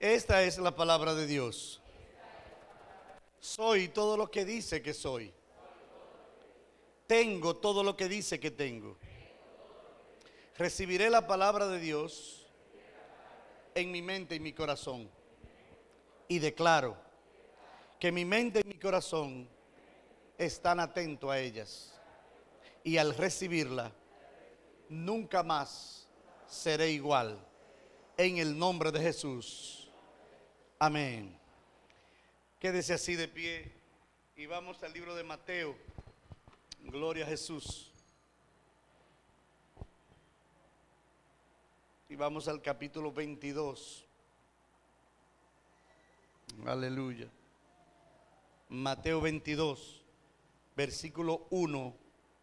Esta es la palabra de Dios. Soy todo lo que dice que soy. Tengo todo lo que dice que tengo. Recibiré la palabra de Dios en mi mente y mi corazón. Y declaro que mi mente y mi corazón están atentos a ellas. Y al recibirla, nunca más seré igual. En el nombre de Jesús. Amén. Quédese así de pie y vamos al libro de Mateo. Gloria a Jesús. Y vamos al capítulo 22. Aleluya. Mateo 22, versículo 1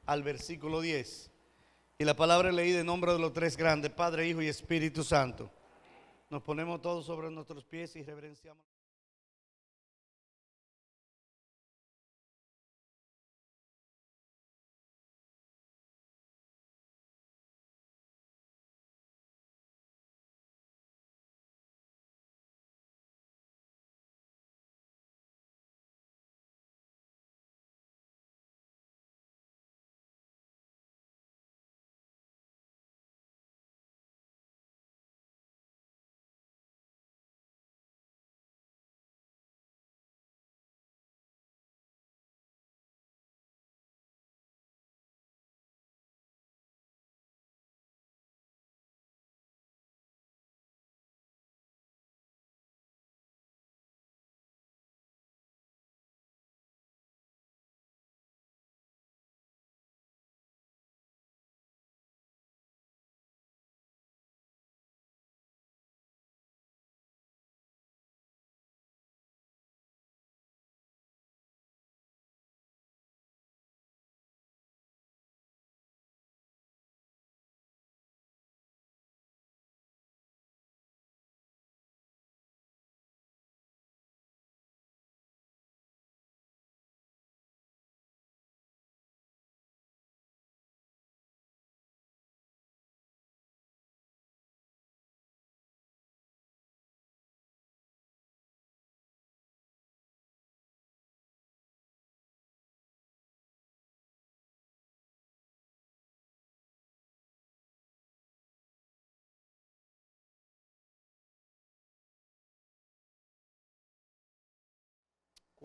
al versículo 10. Y la palabra leída en nombre de los tres grandes, Padre, Hijo y Espíritu Santo. Nos ponemos todos sobre nuestros pies y reverenciamos.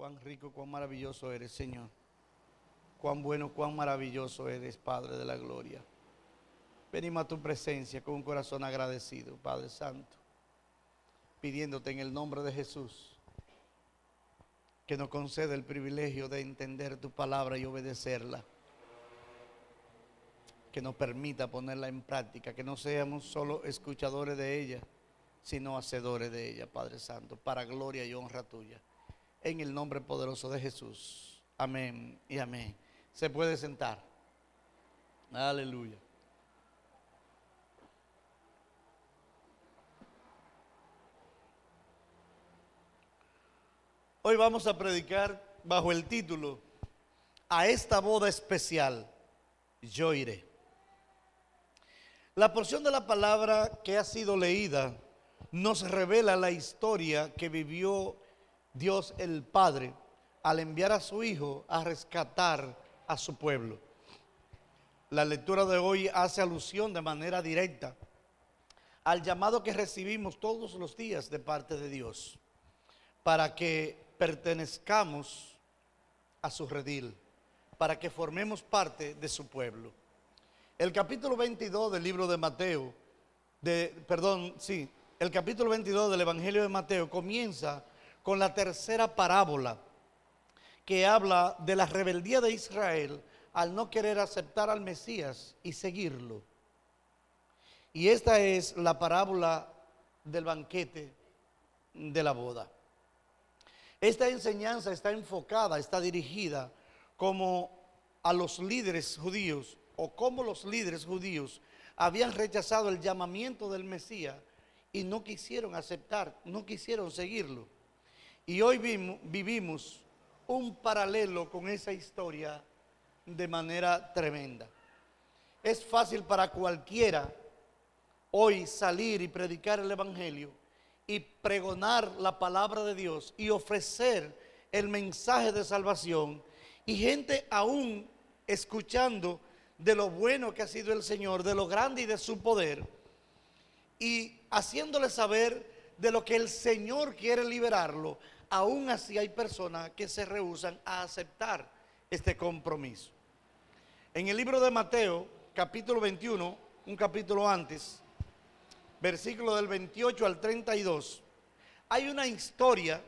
Cuán rico, cuán maravilloso eres, Señor. Cuán bueno, cuán maravilloso eres, Padre de la Gloria. Venimos a tu presencia con un corazón agradecido, Padre Santo, pidiéndote en el nombre de Jesús que nos conceda el privilegio de entender tu palabra y obedecerla. Que nos permita ponerla en práctica, que no seamos solo escuchadores de ella, sino hacedores de ella, Padre Santo, para gloria y honra tuya en el nombre poderoso de Jesús. Amén y amén. Se puede sentar. Aleluya. Hoy vamos a predicar bajo el título, a esta boda especial, yo iré. La porción de la palabra que ha sido leída nos revela la historia que vivió Dios el Padre al enviar a su Hijo a rescatar a su pueblo. La lectura de hoy hace alusión de manera directa al llamado que recibimos todos los días de parte de Dios para que pertenezcamos a su redil, para que formemos parte de su pueblo. El capítulo 22 del libro de Mateo, de, perdón, sí, el capítulo 22 del Evangelio de Mateo comienza con la tercera parábola que habla de la rebeldía de Israel al no querer aceptar al Mesías y seguirlo. Y esta es la parábola del banquete de la boda. Esta enseñanza está enfocada, está dirigida como a los líderes judíos o como los líderes judíos habían rechazado el llamamiento del Mesías y no quisieron aceptar, no quisieron seguirlo. Y hoy vivimos un paralelo con esa historia de manera tremenda. Es fácil para cualquiera hoy salir y predicar el Evangelio y pregonar la palabra de Dios y ofrecer el mensaje de salvación y gente aún escuchando de lo bueno que ha sido el Señor, de lo grande y de su poder y haciéndole saber de lo que el Señor quiere liberarlo, aún así hay personas que se rehusan a aceptar este compromiso. En el libro de Mateo, capítulo 21, un capítulo antes, versículo del 28 al 32, hay una historia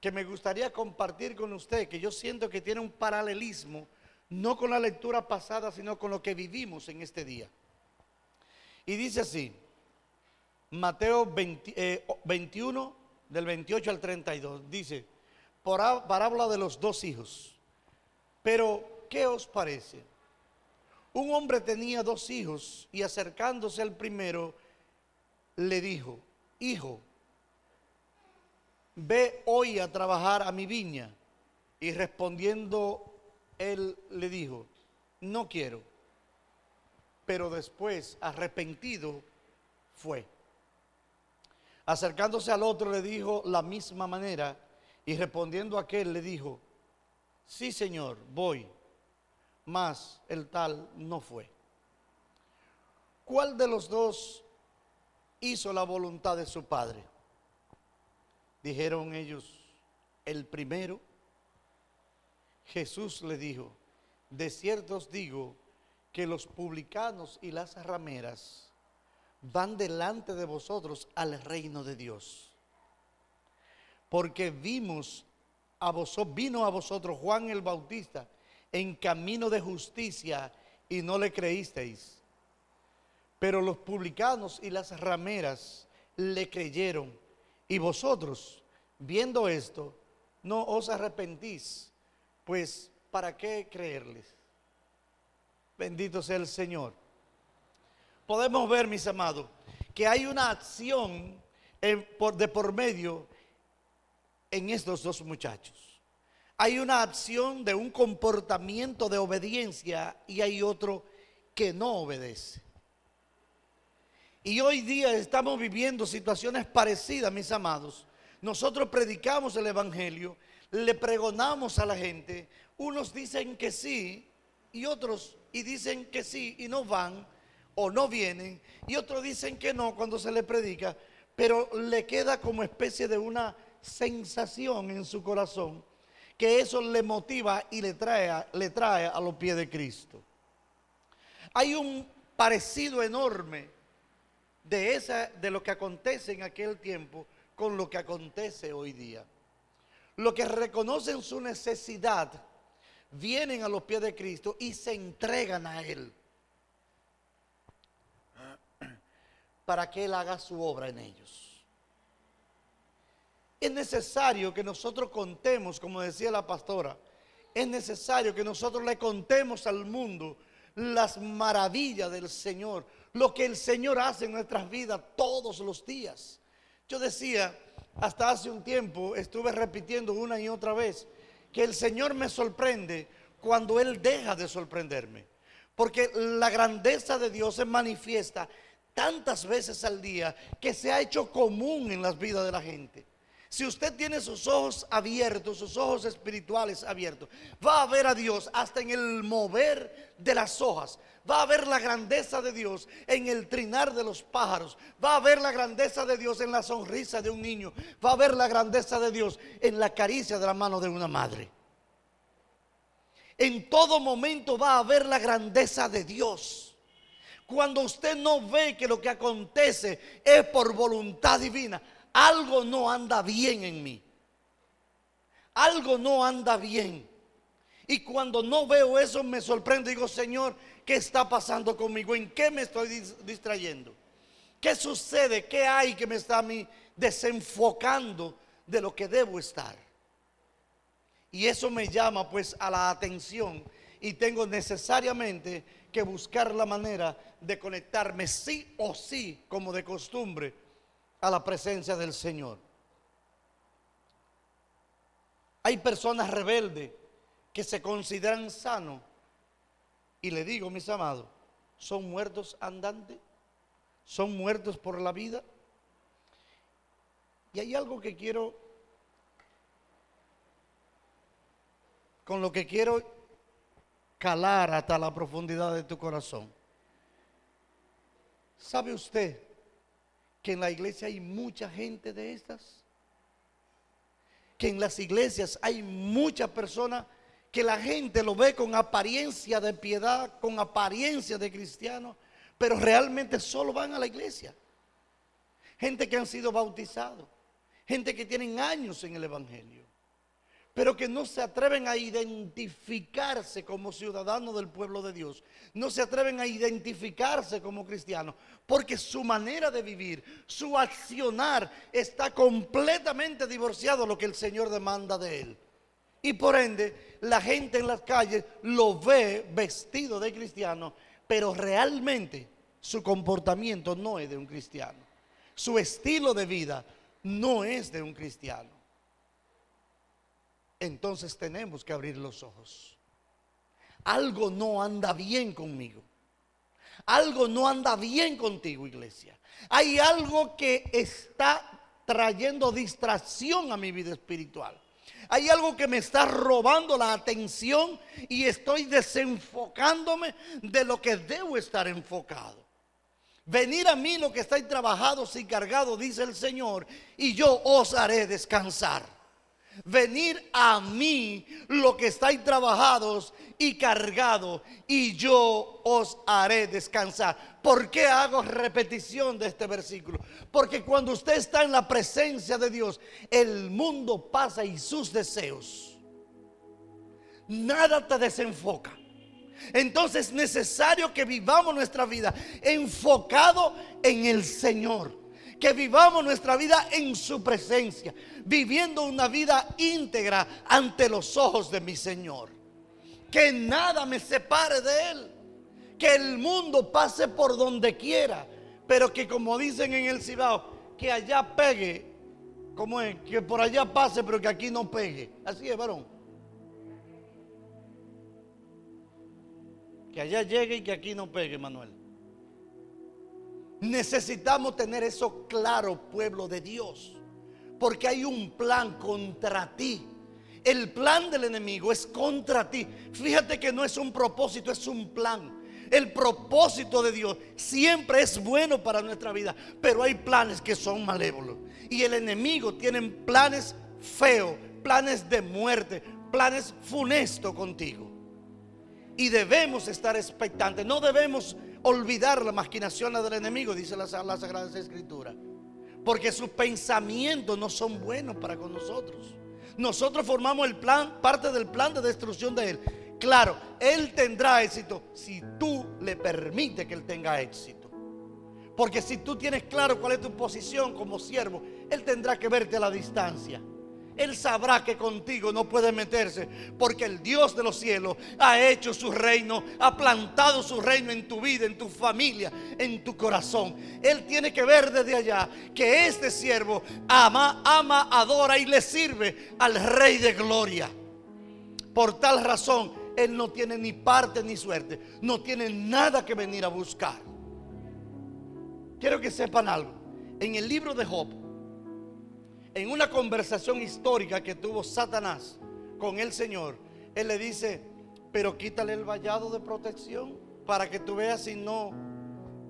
que me gustaría compartir con usted, que yo siento que tiene un paralelismo, no con la lectura pasada, sino con lo que vivimos en este día. Y dice así, Mateo 21, eh, del 28 al 32, dice, parábola de los dos hijos. Pero, ¿qué os parece? Un hombre tenía dos hijos y acercándose al primero, le dijo, hijo, ve hoy a trabajar a mi viña. Y respondiendo, él le dijo, no quiero. Pero después, arrepentido, fue. Acercándose al otro le dijo la misma manera y respondiendo a aquel le dijo, sí señor, voy, mas el tal no fue. ¿Cuál de los dos hizo la voluntad de su padre? Dijeron ellos, el primero. Jesús le dijo, de cierto os digo que los publicanos y las rameras van delante de vosotros al reino de Dios. Porque vimos a vosotros, vino a vosotros Juan el Bautista en camino de justicia y no le creísteis. Pero los publicanos y las rameras le creyeron. Y vosotros, viendo esto, no os arrepentís, pues ¿para qué creerles? Bendito sea el Señor podemos ver, mis amados, que hay una acción de por medio en estos dos muchachos. Hay una acción de un comportamiento de obediencia y hay otro que no obedece. Y hoy día estamos viviendo situaciones parecidas, mis amados. Nosotros predicamos el Evangelio, le pregonamos a la gente, unos dicen que sí y otros y dicen que sí y no van o no vienen, y otros dicen que no cuando se le predica, pero le queda como especie de una sensación en su corazón que eso le motiva y le trae, le trae a los pies de Cristo. Hay un parecido enorme de, esa, de lo que acontece en aquel tiempo con lo que acontece hoy día. Los que reconocen su necesidad vienen a los pies de Cristo y se entregan a Él. Para que Él haga su obra en ellos. Es necesario que nosotros contemos, como decía la pastora, es necesario que nosotros le contemos al mundo las maravillas del Señor, lo que el Señor hace en nuestras vidas todos los días. Yo decía, hasta hace un tiempo, estuve repitiendo una y otra vez, que el Señor me sorprende cuando Él deja de sorprenderme. Porque la grandeza de Dios se manifiesta tantas veces al día que se ha hecho común en las vidas de la gente. Si usted tiene sus ojos abiertos, sus ojos espirituales abiertos, va a ver a Dios hasta en el mover de las hojas. Va a ver la grandeza de Dios en el trinar de los pájaros. Va a ver la grandeza de Dios en la sonrisa de un niño. Va a ver la grandeza de Dios en la caricia de la mano de una madre. En todo momento va a ver la grandeza de Dios. Cuando usted no ve que lo que acontece es por voluntad divina, algo no anda bien en mí. Algo no anda bien. Y cuando no veo eso me sorprende. Digo, Señor, ¿qué está pasando conmigo? ¿En qué me estoy distrayendo? ¿Qué sucede? ¿Qué hay que me está a mí desenfocando de lo que debo estar? Y eso me llama pues a la atención y tengo necesariamente que buscar la manera de conectarme sí o sí, como de costumbre, a la presencia del Señor. Hay personas rebeldes que se consideran sanos y le digo, mis amados, son muertos andantes, son muertos por la vida. Y hay algo que quiero, con lo que quiero calar hasta la profundidad de tu corazón. ¿Sabe usted que en la iglesia hay mucha gente de estas? Que en las iglesias hay muchas personas que la gente lo ve con apariencia de piedad, con apariencia de cristiano, pero realmente solo van a la iglesia. Gente que han sido bautizados, gente que tienen años en el Evangelio, pero que no se atreven a identificarse como ciudadanos del pueblo de Dios, no se atreven a identificarse como cristianos, porque su manera de vivir, su accionar está completamente divorciado de lo que el Señor demanda de él. Y por ende, la gente en las calles lo ve vestido de cristiano, pero realmente su comportamiento no es de un cristiano. Su estilo de vida no es de un cristiano entonces tenemos que abrir los ojos. Algo no anda bien conmigo. Algo no anda bien contigo, iglesia. Hay algo que está trayendo distracción a mi vida espiritual. Hay algo que me está robando la atención y estoy desenfocándome de lo que debo estar enfocado. Venir a mí lo que estáis trabajados y cargados, dice el Señor, y yo os haré descansar venir a mí lo que estáis trabajados y cargados y yo os haré descansar. ¿Por qué hago repetición de este versículo? Porque cuando usted está en la presencia de Dios, el mundo pasa y sus deseos. Nada te desenfoca. Entonces es necesario que vivamos nuestra vida enfocado en el Señor que vivamos nuestra vida en su presencia, viviendo una vida íntegra ante los ojos de mi Señor. Que nada me separe de Él, que el mundo pase por donde quiera, pero que como dicen en el Cibao, que allá pegue, como es, que por allá pase, pero que aquí no pegue. Así es, varón. Que allá llegue y que aquí no pegue, Manuel. Necesitamos tener eso claro, pueblo de Dios. Porque hay un plan contra ti. El plan del enemigo es contra ti. Fíjate que no es un propósito, es un plan. El propósito de Dios siempre es bueno para nuestra vida, pero hay planes que son malévolos. Y el enemigo tiene planes feos, planes de muerte, planes funestos contigo. Y debemos estar expectantes, no debemos olvidar las maquinaciones del enemigo, dice la, la Sagrada Escritura. Porque sus pensamientos no son buenos para con nosotros. Nosotros formamos el plan, parte del plan de destrucción de él. Claro, él tendrá éxito si tú le permites que él tenga éxito. Porque si tú tienes claro cuál es tu posición como siervo, él tendrá que verte a la distancia. Él sabrá que contigo no puede meterse porque el Dios de los cielos ha hecho su reino, ha plantado su reino en tu vida, en tu familia, en tu corazón. Él tiene que ver desde allá que este siervo ama, ama, adora y le sirve al Rey de Gloria. Por tal razón, Él no tiene ni parte ni suerte, no tiene nada que venir a buscar. Quiero que sepan algo. En el libro de Job, en una conversación histórica que tuvo Satanás con el Señor, Él le dice, pero quítale el vallado de protección para que tú veas si no,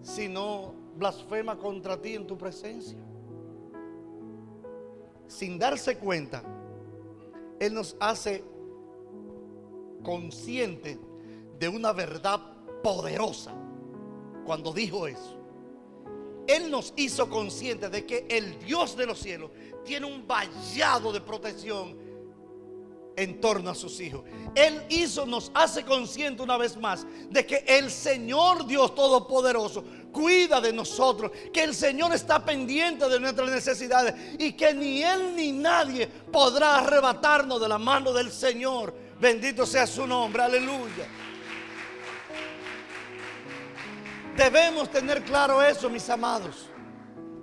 si no blasfema contra ti en tu presencia. Sin darse cuenta, Él nos hace consciente de una verdad poderosa cuando dijo eso. Él nos hizo conscientes de que el Dios de los cielos tiene un vallado de protección en torno a sus hijos. Él hizo, nos hace consciente una vez más de que el Señor Dios Todopoderoso cuida de nosotros, que el Señor está pendiente de nuestras necesidades y que ni Él ni nadie podrá arrebatarnos de la mano del Señor. Bendito sea su nombre, aleluya. Debemos tener claro eso, mis amados.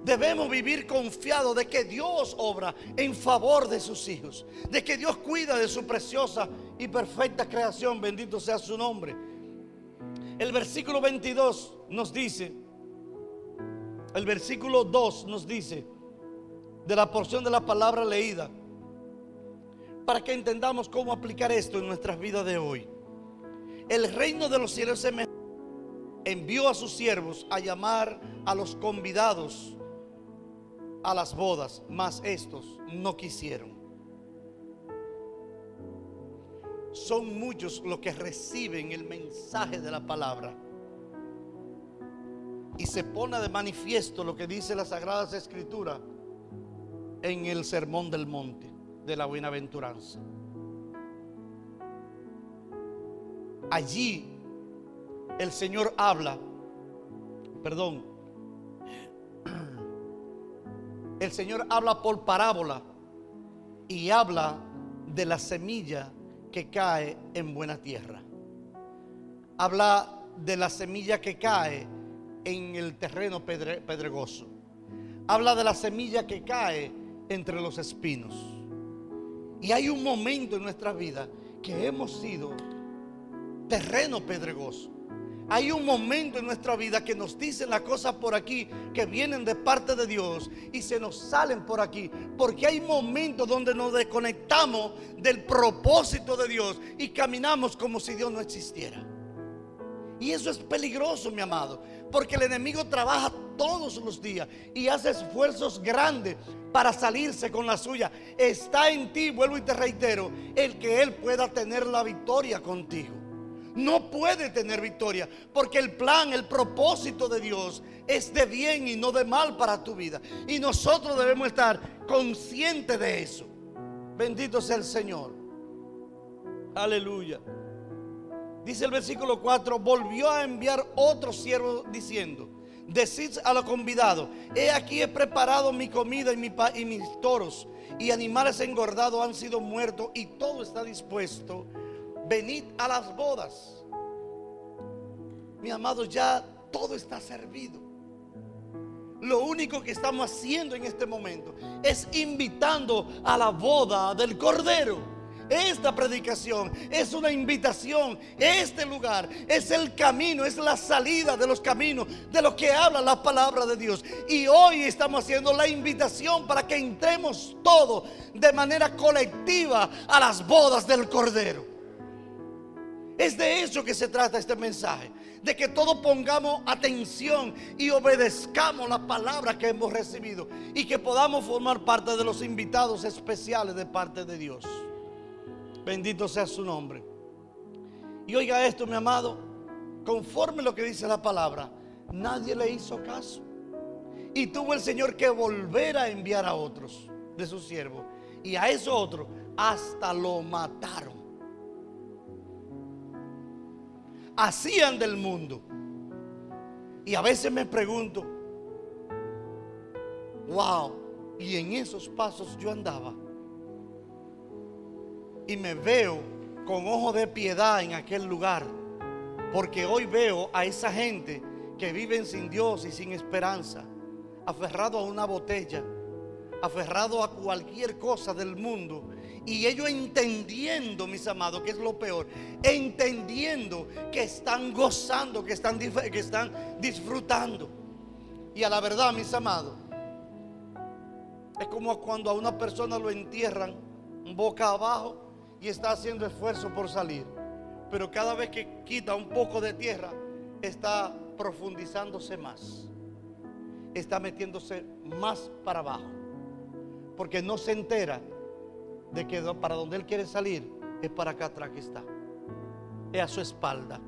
Debemos vivir confiados de que Dios obra en favor de sus hijos, de que Dios cuida de su preciosa y perfecta creación, bendito sea su nombre. El versículo 22 nos dice, el versículo 2 nos dice, de la porción de la palabra leída para que entendamos cómo aplicar esto en nuestras vidas de hoy. El reino de los cielos se envió a sus siervos a llamar a los convidados a las bodas, mas estos no quisieron. Son muchos los que reciben el mensaje de la palabra. Y se pone de manifiesto lo que dice las Sagradas Escrituras en el Sermón del Monte de la Buenaventuranza. Allí el Señor habla, perdón, el Señor habla por parábola y habla de la semilla que cae en buena tierra. Habla de la semilla que cae en el terreno pedregoso. Habla de la semilla que cae entre los espinos. Y hay un momento en nuestra vida que hemos sido terreno pedregoso. Hay un momento en nuestra vida que nos dicen las cosas por aquí que vienen de parte de Dios y se nos salen por aquí. Porque hay momentos donde nos desconectamos del propósito de Dios y caminamos como si Dios no existiera. Y eso es peligroso, mi amado, porque el enemigo trabaja todos los días y hace esfuerzos grandes para salirse con la suya. Está en ti, vuelvo y te reitero, el que Él pueda tener la victoria contigo. No puede tener victoria porque el plan, el propósito de Dios es de bien y no de mal para tu vida. Y nosotros debemos estar conscientes de eso. Bendito sea el Señor. Aleluya. Dice el versículo 4, volvió a enviar otro siervo diciendo, decid a los convidados, he aquí he preparado mi comida y, mi y mis toros y animales engordados han sido muertos y todo está dispuesto. Venid a las bodas. Mi amado, ya todo está servido. Lo único que estamos haciendo en este momento es invitando a la boda del Cordero. Esta predicación es una invitación. Este lugar es el camino, es la salida de los caminos de lo que habla la palabra de Dios. Y hoy estamos haciendo la invitación para que entremos todos de manera colectiva a las bodas del Cordero. Es de eso que se trata este mensaje. De que todos pongamos atención y obedezcamos la palabra que hemos recibido. Y que podamos formar parte de los invitados especiales de parte de Dios. Bendito sea su nombre. Y oiga esto, mi amado, conforme lo que dice la palabra, nadie le hizo caso. Y tuvo el Señor que volver a enviar a otros de sus siervos. Y a esos otros hasta lo mataron. Hacían del mundo. Y a veces me pregunto, wow, y en esos pasos yo andaba y me veo con ojo de piedad en aquel lugar. Porque hoy veo a esa gente que viven sin Dios y sin esperanza, aferrado a una botella, aferrado a cualquier cosa del mundo. Y ellos entendiendo, mis amados, que es lo peor, entendiendo que están gozando, que están, que están disfrutando. Y a la verdad, mis amados, es como cuando a una persona lo entierran boca abajo y está haciendo esfuerzo por salir. Pero cada vez que quita un poco de tierra, está profundizándose más. Está metiéndose más para abajo. Porque no se entera de que para donde él quiere salir es para acá atrás que está. Es a su espalda.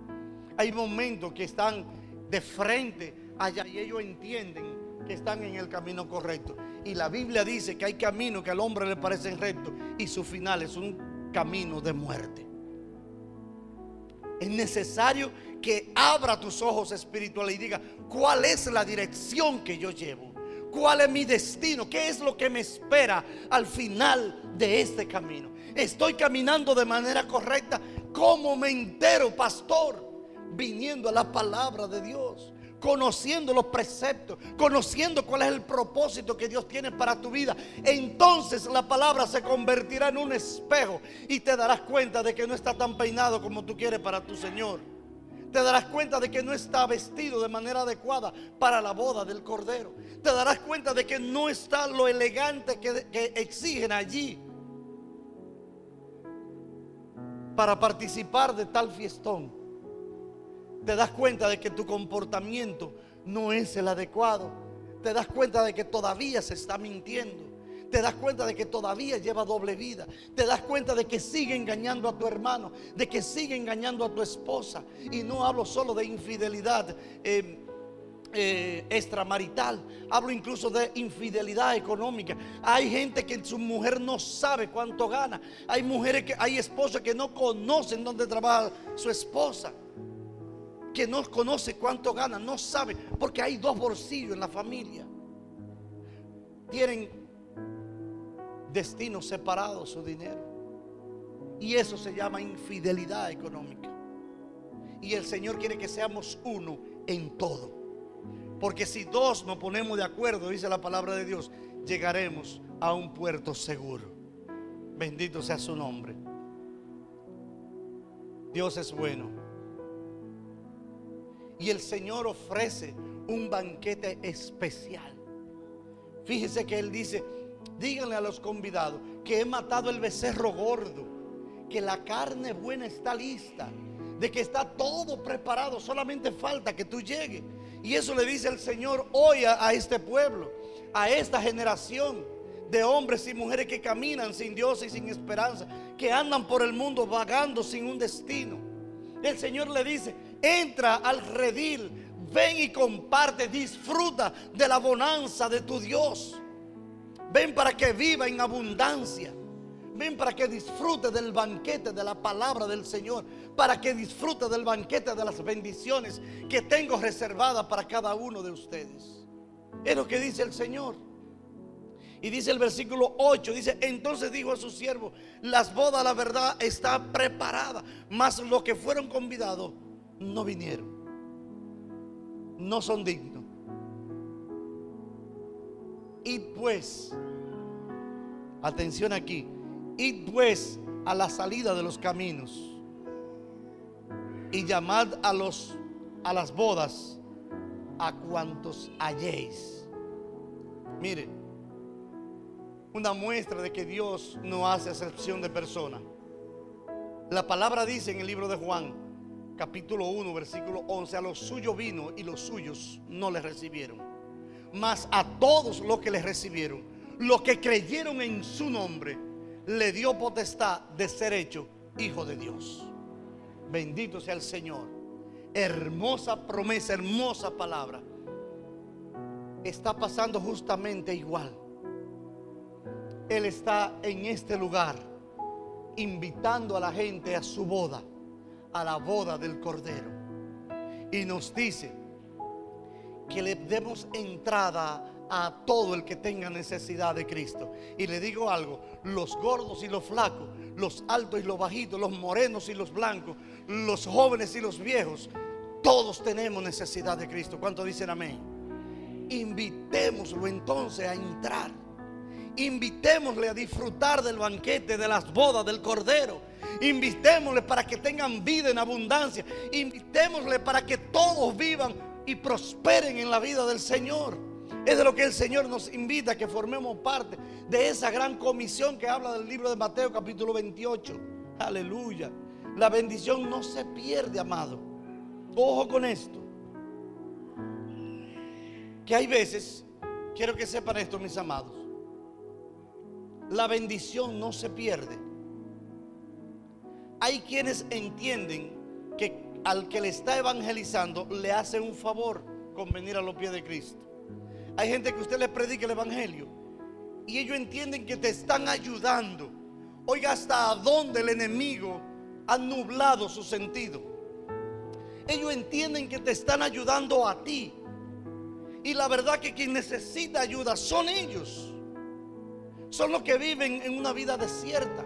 Hay momentos que están de frente allá y ellos entienden que están en el camino correcto. Y la Biblia dice que hay caminos que al hombre le parecen rectos y su final es un camino de muerte. Es necesario que abra tus ojos espirituales y diga, ¿cuál es la dirección que yo llevo? ¿Cuál es mi destino? ¿Qué es lo que me espera al final de este camino? ¿Estoy caminando de manera correcta? ¿Cómo me entero, pastor? Viniendo a la palabra de Dios conociendo los preceptos, conociendo cuál es el propósito que Dios tiene para tu vida, entonces la palabra se convertirá en un espejo y te darás cuenta de que no está tan peinado como tú quieres para tu Señor. Te darás cuenta de que no está vestido de manera adecuada para la boda del Cordero. Te darás cuenta de que no está lo elegante que, exigen allí para participar de tal fiestón. Te das cuenta de que tu comportamiento no es el adecuado. Te das cuenta de que todavía se está mintiendo. Te das cuenta de que todavía lleva doble vida. Te das cuenta de que sigue engañando a tu hermano, de que sigue engañando a tu esposa. Y no hablo solo de infidelidad. Eh, eh, extramarital, hablo incluso de infidelidad económica. Hay gente que su mujer no sabe cuánto gana. Hay mujeres que hay esposas que no conocen dónde trabaja su esposa. Que no conoce cuánto gana, no sabe, porque hay dos bolsillos en la familia. Tienen destinos separados su dinero. Y eso se llama infidelidad económica. Y el Señor quiere que seamos uno en todo. Porque si dos nos ponemos de acuerdo, dice la palabra de Dios, llegaremos a un puerto seguro. Bendito sea su nombre. Dios es bueno. Y el Señor ofrece un banquete especial. Fíjese que Él dice, díganle a los convidados que he matado el becerro gordo, que la carne buena está lista, de que está todo preparado, solamente falta que tú llegues. Y eso le dice el Señor hoy a, este pueblo, a esta generación de hombres y mujeres que caminan sin Dios y sin esperanza, que andan por el mundo vagando sin un destino. El Señor le dice, entra al redil, ven y comparte, disfruta de la bonanza de tu Dios. Ven para que viva en abundancia. Ven para que disfrute del banquete de la palabra del Señor. Para que disfrute del banquete de las bendiciones que tengo reservadas para cada uno de ustedes. Es lo que dice el Señor. Y dice el versículo 8, dice, entonces dijo a su siervo, las bodas, la verdad, está preparada, mas los que fueron convidados no vinieron. No son dignos. Y pues, atención aquí, id pues a la salida de los caminos y llamad a los a las bodas a cuantos halléis. Mire, una muestra de que Dios no hace excepción de personas. La palabra dice en el libro de Juan, capítulo 1, versículo 11, a los suyos vino y los suyos no le recibieron. Mas a todos los que le recibieron, los que creyeron en su nombre, le dio potestad de ser hecho hijo de Dios. Bendito sea el Señor. Hermosa promesa, hermosa palabra. Está pasando justamente igual. Él está en este lugar invitando a la gente a su boda, a la boda del Cordero. Y nos dice que le demos entrada a todo el que tenga necesidad de Cristo. Y le digo algo, los gordos y los flacos, los altos y los bajitos, los morenos y los blancos, los jóvenes y los viejos, todos tenemos necesidad de Cristo. ¿Cuánto dicen amén? Invitémoslo entonces a entrar. Invitémosle a disfrutar del banquete, de las bodas del Cordero. Invitémosle para que tengan vida en abundancia. Invitémosle para que todos vivan y prosperen en la vida del Señor. Es de lo que el Señor nos invita que formemos parte de esa gran comisión que habla del libro de Mateo capítulo 28. Aleluya. La bendición no se pierde, amado. Ojo con esto. Que hay veces, quiero que sepan esto, mis amados. La bendición no se pierde. Hay quienes entienden que al que le está evangelizando le hace un favor con venir a los pies de Cristo. Hay gente que usted le predica el evangelio y ellos entienden que te están ayudando. Oiga, hasta dónde el enemigo ha nublado su sentido. Ellos entienden que te están ayudando a ti. Y la verdad que quien necesita ayuda son ellos. Son los que viven en una vida desierta,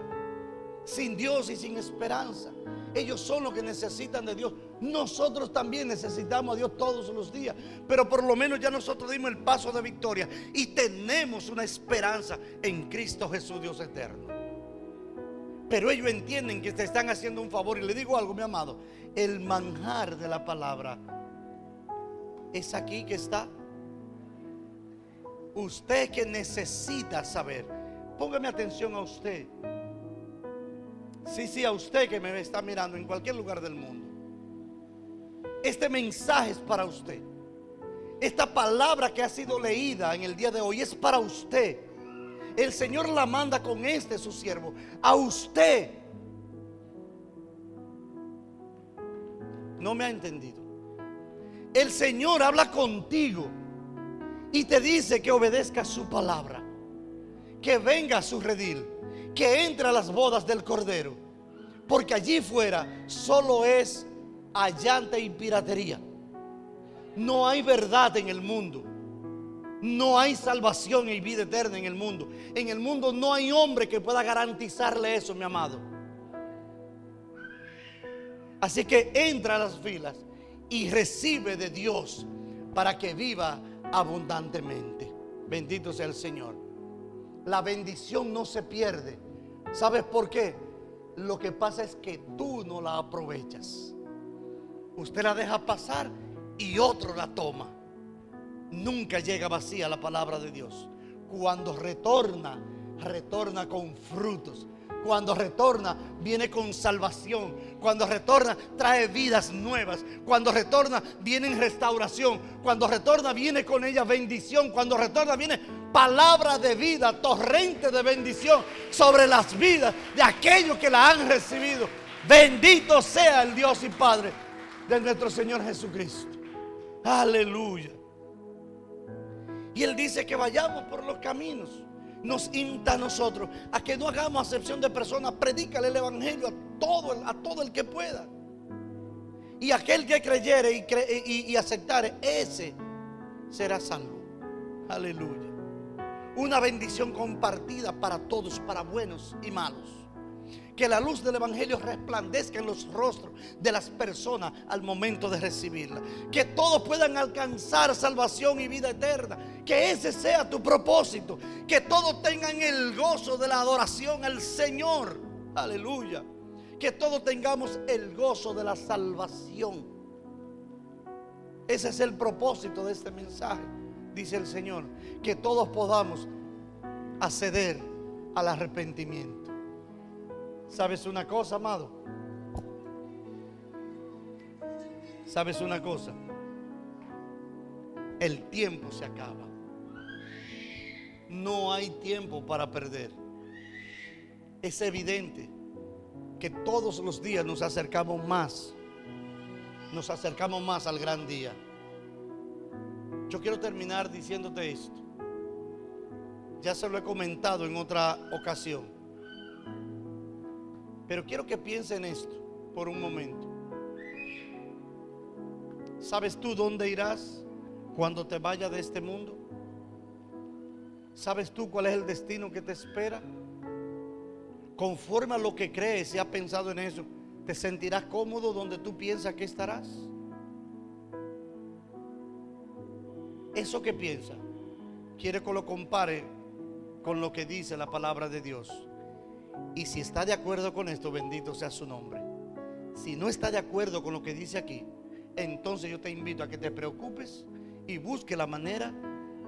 sin Dios y sin esperanza. Ellos son los que necesitan de Dios. Nosotros también necesitamos a Dios todos los días. Pero por lo menos ya nosotros dimos el paso de victoria. Y tenemos una esperanza en Cristo Jesús, Dios eterno. Pero ellos entienden que te están haciendo un favor. Y le digo algo, mi amado. el manjar de la palabra es aquí que está. Usted que necesita saber, póngame atención a usted. Sí, sí, a usted que me está mirando en cualquier lugar del mundo. Este mensaje es para usted. Esta palabra que ha sido leída en el día de hoy es para usted. El Señor la manda con este su siervo. A usted. No me ha entendido. El Señor habla contigo y te dice que obedezca su palabra. Que venga a su redil. Que entre a las bodas del Cordero. Porque allí fuera solo es allante y piratería. No hay verdad en el mundo. No hay salvación y vida eterna en el mundo. En el mundo no hay hombre que pueda garantizarle eso, mi amado. Así que entra a las filas y recibe de Dios para que viva abundantemente. Bendito sea el Señor. La bendición no se pierde. ¿Sabes por qué? Lo que pasa es que tú no la aprovechas. Usted la deja pasar y otro la toma. Nunca llega vacía la palabra de Dios. Cuando retorna, retorna con frutos. Cuando retorna, viene con salvación. Cuando retorna, trae vidas nuevas. Cuando retorna, viene en restauración. Cuando retorna, viene con ella bendición. Cuando retorna, viene palabra de vida, torrente de bendición sobre las vidas de aquellos que la han recibido. Bendito sea el Dios y Padre de nuestro Señor Jesucristo. Aleluya. Y Él dice que vayamos por los caminos. Nos insta a nosotros a que no hagamos acepción de personas. Predícale el Evangelio a todo, a todo el que pueda. Y aquel que creyere y, y aceptare, ese será salvo. Aleluya. Una bendición compartida para todos, para buenos y malos. Que la luz del Evangelio resplandezca en los rostros de las personas al momento de recibirla. Que todos puedan alcanzar salvación y vida eterna. Que ese sea tu propósito. Que todos tengan el gozo de la adoración al Señor. Aleluya. Que todos tengamos el gozo de la salvación. Ese es el propósito de este mensaje, dice el Señor. Que todos podamos acceder al arrepentimiento. ¿Sabes una cosa, amado? ¿Sabes una cosa? El tiempo se acaba. No hay tiempo para perder. Es evidente que todos los días nos acercamos más. Nos acercamos más al gran día. Yo quiero terminar diciéndote esto. Ya se lo he comentado en otra ocasión. Pero quiero que piense en esto por un momento. ¿Sabes tú dónde irás cuando te vayas de este mundo? ¿Sabes tú cuál es el destino que te espera? Conforme a lo que crees y has pensado en eso, ¿te sentirás cómodo donde tú piensas que estarás? Eso que piensa, quiere que lo compare con lo que dice la palabra de Dios. Y si está de acuerdo con esto, bendito sea su nombre. Si no está de acuerdo con lo que dice aquí, entonces yo te invito a que te preocupes y busque la manera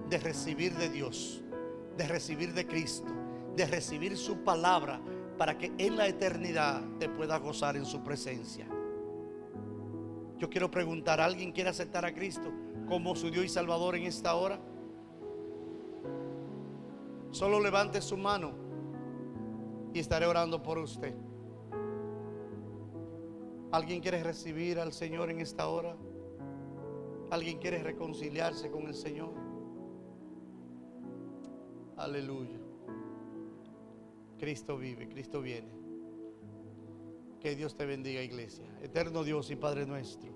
de recibir de Dios, de recibir de Cristo, de recibir su palabra para que en la eternidad te pueda gozar en su presencia. Yo quiero preguntar, ¿alguien quiere aceptar a Cristo como su Dios y Salvador en esta hora? Solo levante su mano y estaré orando por usted. ¿Alguien quiere recibir al Señor en esta hora? ¿Alguien quiere reconciliarse con el Señor? Aleluya. Cristo vive, Cristo viene. Que Dios te bendiga, iglesia. Eterno Dios y Padre nuestro,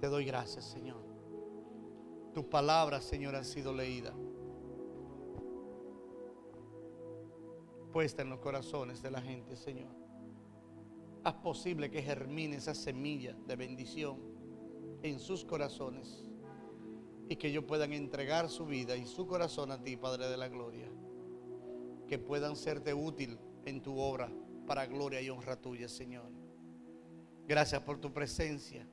te doy gracias, Señor. Tus palabras, Señor, han sido leídas. Puesta en los corazones de la gente, Señor. Haz posible que germine esa semilla de bendición en sus corazones y que ellos puedan entregar su vida y su corazón a ti, Padre de la Gloria. Que puedan serte útil en tu obra para gloria y honra tuya, Señor. Gracias por tu presencia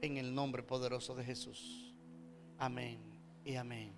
en el nombre poderoso de Jesús. Amén y amén.